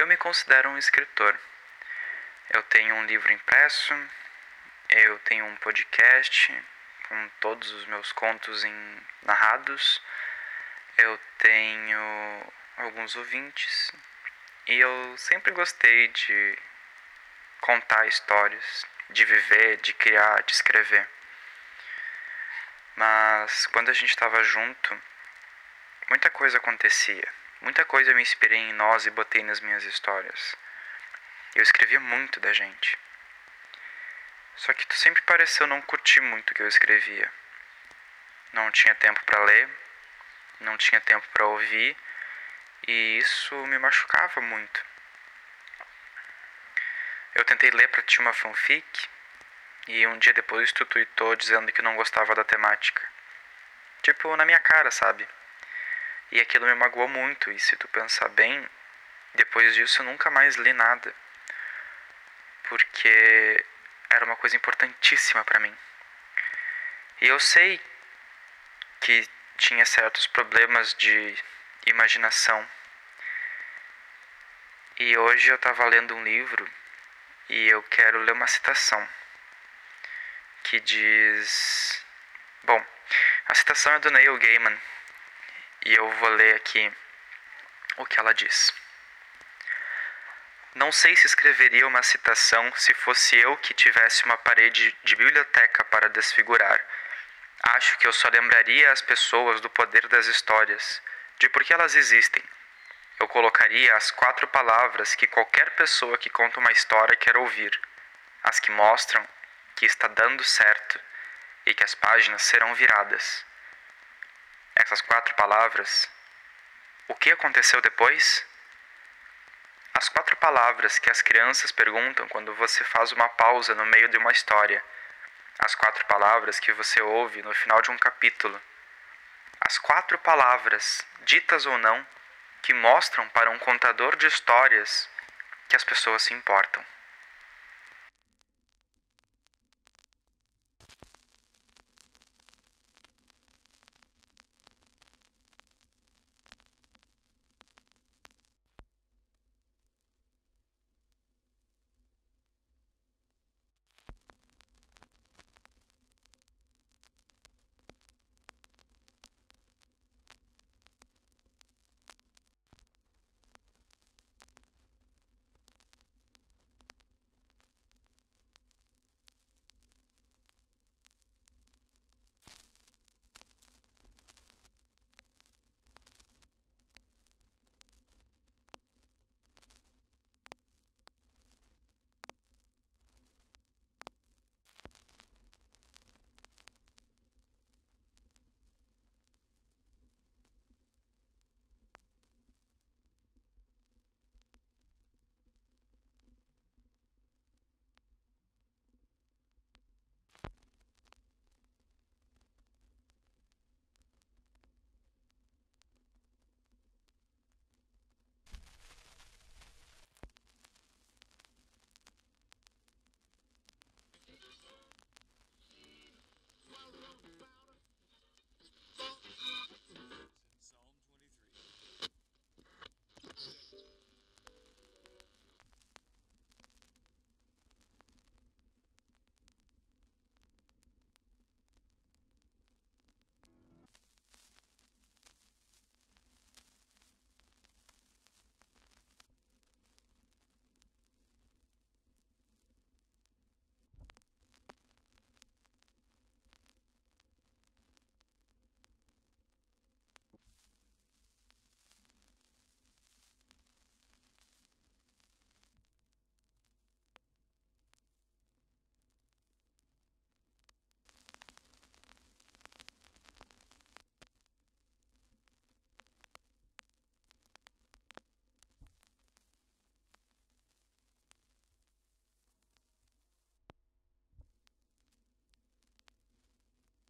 Eu me considero um escritor. Eu tenho um livro impresso, eu tenho um podcast com todos os meus contos em narrados, eu tenho alguns ouvintes e eu sempre gostei de contar histórias, de viver, de criar, de escrever. Mas quando a gente estava junto, muita coisa acontecia. Muita coisa eu me inspirei em nós e botei nas minhas histórias. Eu escrevia muito da gente. Só que tu sempre pareceu não curtir muito o que eu escrevia. Não tinha tempo para ler, não tinha tempo para ouvir, e isso me machucava muito. Eu tentei ler para ti uma fanfic e um dia depois tu tweetou dizendo que não gostava da temática. Tipo, na minha cara, sabe? E aquilo me magoou muito, e se tu pensar bem, depois disso eu nunca mais li nada. Porque era uma coisa importantíssima para mim. E eu sei que tinha certos problemas de imaginação. E hoje eu estava lendo um livro e eu quero ler uma citação que diz. Bom, a citação é do Neil Gaiman e eu vou ler aqui o que ela diz. Não sei se escreveria uma citação se fosse eu que tivesse uma parede de biblioteca para desfigurar. Acho que eu só lembraria as pessoas do poder das histórias, de por que elas existem. Eu colocaria as quatro palavras que qualquer pessoa que conta uma história quer ouvir, as que mostram que está dando certo e que as páginas serão viradas. Essas quatro palavras. O que aconteceu depois? As quatro palavras que as crianças perguntam quando você faz uma pausa no meio de uma história. As quatro palavras que você ouve no final de um capítulo. As quatro palavras, ditas ou não, que mostram para um contador de histórias que as pessoas se importam.